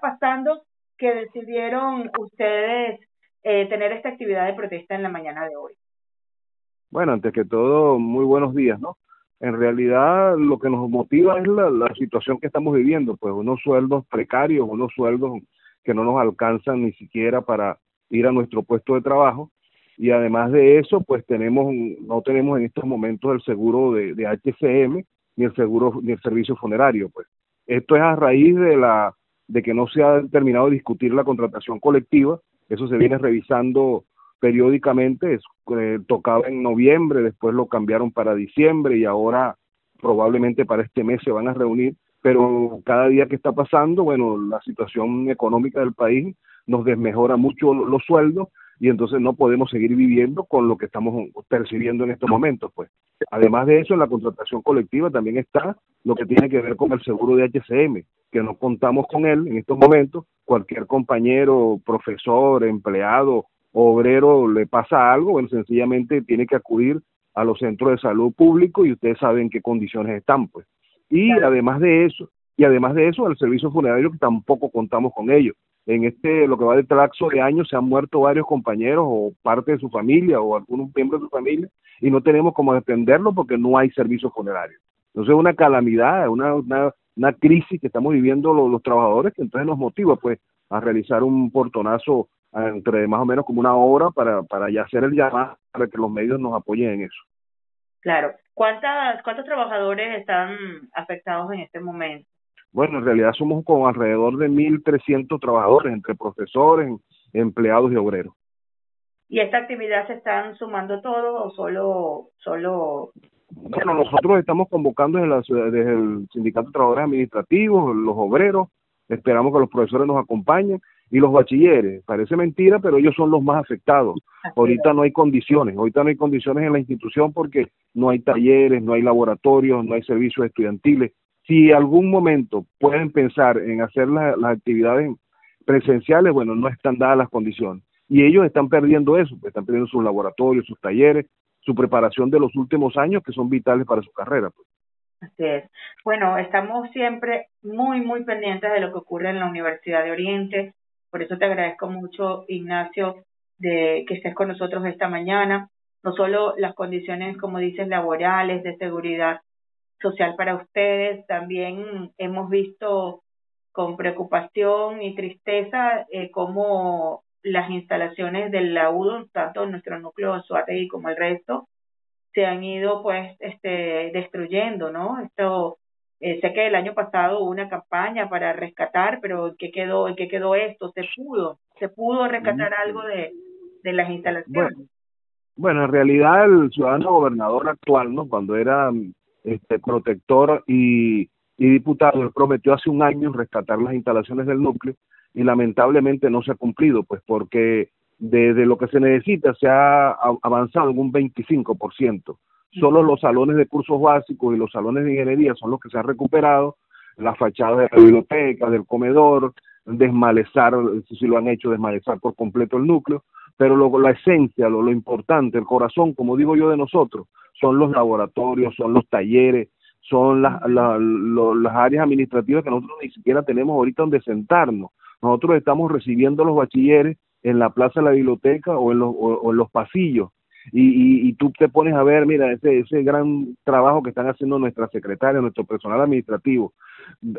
pasando que decidieron ustedes eh, tener esta actividad de protesta en la mañana de hoy? Bueno, antes que todo, muy buenos días, ¿no? En realidad lo que nos motiva es la, situación que estamos viviendo, pues unos sueldos precarios, unos sueldos que no nos alcanzan ni siquiera para ir a nuestro puesto de trabajo y además de eso, pues tenemos no tenemos en estos momentos el seguro de, de HCM ni el seguro ni el servicio funerario, pues. Esto es a raíz de la de que no se ha terminado de discutir la contratación colectiva, eso se viene revisando periódicamente, eh, tocaba en noviembre, después lo cambiaron para diciembre y ahora probablemente para este mes se van a reunir, pero cada día que está pasando, bueno, la situación económica del país nos desmejora mucho los sueldos y entonces no podemos seguir viviendo con lo que estamos percibiendo en estos momentos, pues. Además de eso, en la contratación colectiva también está lo que tiene que ver con el seguro de HCM, que no contamos con él en estos momentos. Cualquier compañero, profesor, empleado, obrero le pasa algo, bueno, sencillamente tiene que acudir a los centros de salud público y ustedes saben en qué condiciones están, pues. Y además de eso, y además de eso, el servicio funerario que tampoco contamos con ellos en este, lo que va de traxo de años, se han muerto varios compañeros o parte de su familia o algunos miembros de su familia y no tenemos cómo defenderlo porque no hay servicio funerario. Entonces es una calamidad, una, una, crisis que estamos viviendo los, los, trabajadores que entonces nos motiva pues a realizar un portonazo entre más o menos como una hora para, para ya hacer el llamado para que los medios nos apoyen en eso. Claro. ¿Cuántas, ¿Cuántos trabajadores están afectados en este momento? Bueno, en realidad somos con alrededor de 1.300 trabajadores, entre profesores, empleados y obreros. ¿Y esta actividad se están sumando todos o solo, solo bueno, nosotros estamos convocando desde, la, desde, el Sindicato de Trabajadores Administrativos, los obreros, esperamos que los profesores nos acompañen y los bachilleres. Parece mentira, pero ellos son los más afectados. Ahorita no hay condiciones, ahorita no hay condiciones en la institución porque no hay talleres, no hay laboratorios, no hay servicios estudiantiles si algún momento pueden pensar en hacer las actividades presenciales, bueno, no están dadas las condiciones. Y ellos están perdiendo eso, están perdiendo sus laboratorios, sus talleres, su preparación de los últimos años que son vitales para su carrera. Pues. Así es. Bueno, estamos siempre muy, muy pendientes de lo que ocurre en la Universidad de Oriente. Por eso te agradezco mucho, Ignacio, de que estés con nosotros esta mañana. No solo las condiciones, como dices, laborales, de seguridad, social para ustedes. También hemos visto con preocupación y tristeza eh, cómo las instalaciones del laudo, tanto en nuestro núcleo Suárez como el resto, se han ido pues este destruyendo, ¿no? Esto eh, sé que el año pasado hubo una campaña para rescatar, pero ¿en qué quedó, en qué quedó esto? ¿Se pudo? ¿Se pudo rescatar mm. algo de, de las instalaciones? Bueno, bueno, en realidad el ciudadano gobernador actual, ¿no? Cuando era este, protector y, y diputado, él prometió hace un año rescatar las instalaciones del núcleo y lamentablemente no se ha cumplido, pues porque desde lo que se necesita se ha avanzado en un 25%. Solo los salones de cursos básicos y los salones de ingeniería son los que se han recuperado, las fachadas de la biblioteca, del comedor, desmalezar, si lo han hecho, desmalezar por completo el núcleo, pero luego la esencia, lo, lo importante, el corazón, como digo yo de nosotros, son los laboratorios, son los talleres, son las, las áreas administrativas que nosotros ni siquiera tenemos ahorita donde sentarnos. Nosotros estamos recibiendo los bachilleres en la plaza de la biblioteca o en los, o, en los pasillos. Y, y, tú te pones a ver, mira, ese, ese gran trabajo que están haciendo nuestra secretaria, nuestro personal administrativo.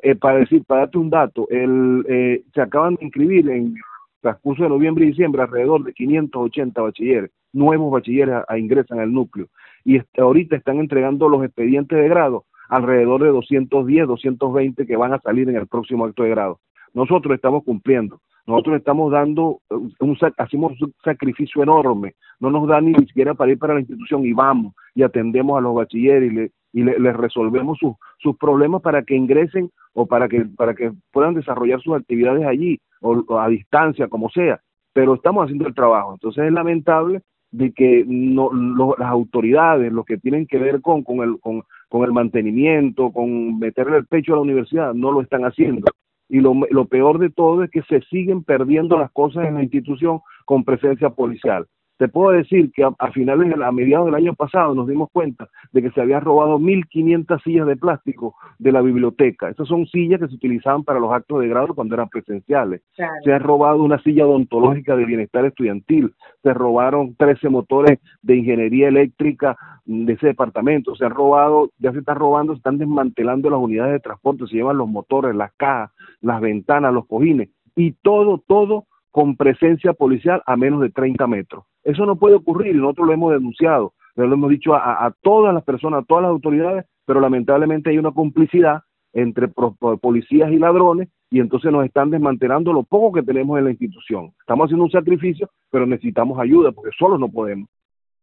Eh, para decir, para darte un dato, el, eh, se acaban de inscribir en transcurso de noviembre y diciembre alrededor de 580 bachilleres, nuevos bachilleres ingresan al núcleo. Y ahorita están entregando los expedientes de grado alrededor de 210, 220 que van a salir en el próximo acto de grado. Nosotros estamos cumpliendo, nosotros estamos dando, un, hacemos un sacrificio enorme, no nos da ni siquiera para ir para la institución y vamos y atendemos a los bachilleres y, le, y les resolvemos sus, sus problemas para que ingresen o para que, para que puedan desarrollar sus actividades allí o, a distancia, como sea, pero estamos haciendo el trabajo. Entonces es lamentable de que no, las autoridades, los que tienen que ver con, con, el, con, con el mantenimiento, con meterle el pecho a la universidad, no lo están haciendo. Y lo, lo peor de todo es que se siguen perdiendo las cosas en la institución con presencia policial. Te puedo decir que a, finales, de, a mediados del año pasado nos dimos cuenta de que se habían robado 1.500 sillas de plástico de la biblioteca. Esas son sillas que se utilizaban para los actos de grado cuando eran presenciales. Se ha robado una silla odontológica de bienestar estudiantil. Se robaron 13 motores de ingeniería eléctrica de ese departamento. Se han robado, ya se están robando, se están desmantelando las unidades de transporte, se llevan los motores, las cajas, las ventanas, los cojines y todo, todo con presencia policial a menos de 30 metros. Eso no puede ocurrir y nosotros lo hemos denunciado, lo hemos dicho a, todas las personas, a todas las autoridades, pero lamentablemente hay una complicidad entre policías y ladrones y entonces nos están desmantelando lo poco que tenemos en la institución. Estamos haciendo un sacrificio, pero necesitamos ayuda porque solos no podemos.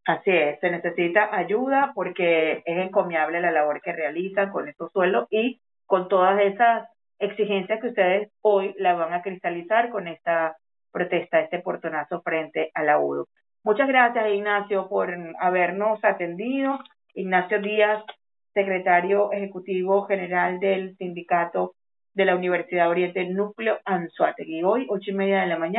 Así es, se necesita ayuda porque es encomiable la labor que realizan con estos suelos y con todas esas exigencias que ustedes hoy la van a cristalizar con esta protesta, este portonazo frente a la UDO. Muchas gracias, Ignacio, por habernos atendido. Ignacio Díaz, secretario ejecutivo general del sindicato de la Universidad Oriente Núcleo Anzuategui. Hoy, ocho y media de la mañana.